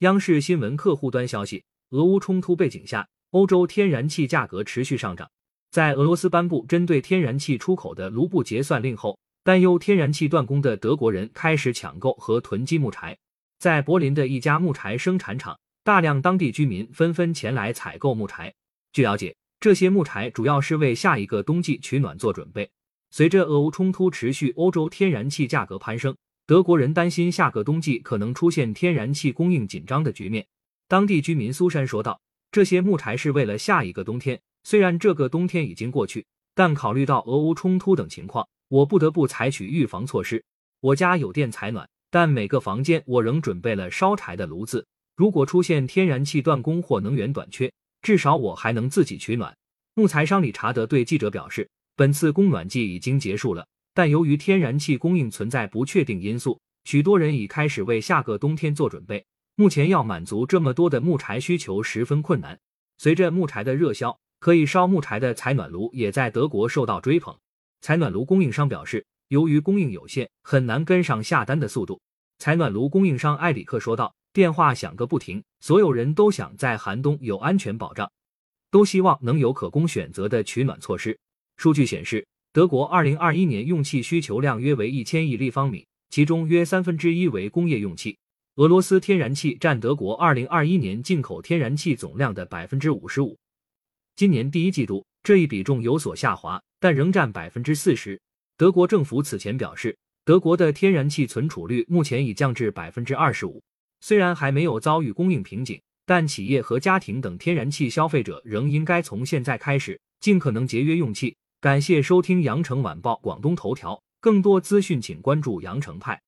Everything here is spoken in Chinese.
央视新闻客户端消息，俄乌冲突背景下，欧洲天然气价格持续上涨。在俄罗斯颁布针对天然气出口的卢布结算令后，担忧天然气断供的德国人开始抢购和囤积木柴。在柏林的一家木柴生产厂，大量当地居民纷纷前来采购木柴。据了解，这些木柴主要是为下一个冬季取暖做准备。随着俄乌冲突持续，欧洲天然气价格攀升。德国人担心下个冬季可能出现天然气供应紧张的局面。当地居民苏珊说道：“这些木柴是为了下一个冬天，虽然这个冬天已经过去，但考虑到俄乌冲突等情况，我不得不采取预防措施。我家有电采暖，但每个房间我仍准备了烧柴的炉子。如果出现天然气断供或能源短缺，至少我还能自己取暖。”木材商理查德对记者表示：“本次供暖季已经结束了。”但由于天然气供应存在不确定因素，许多人已开始为下个冬天做准备。目前要满足这么多的木柴需求十分困难。随着木柴的热销，可以烧木柴的采暖炉也在德国受到追捧。采暖炉供应商表示，由于供应有限，很难跟上下单的速度。采暖炉供应商埃里克说道：“电话响个不停，所有人都想在寒冬有安全保障，都希望能有可供选择的取暖措施。”数据显示。德国二零二一年用气需求量约为一千亿立方米，其中约三分之一为工业用气。俄罗斯天然气占德国二零二一年进口天然气总量的百分之五十五。今年第一季度，这一比重有所下滑，但仍占百分之四十。德国政府此前表示，德国的天然气存储率目前已降至百分之二十五。虽然还没有遭遇供应瓶颈，但企业和家庭等天然气消费者仍应该从现在开始尽可能节约用气。感谢收听羊城晚报广东头条，更多资讯请关注羊城派。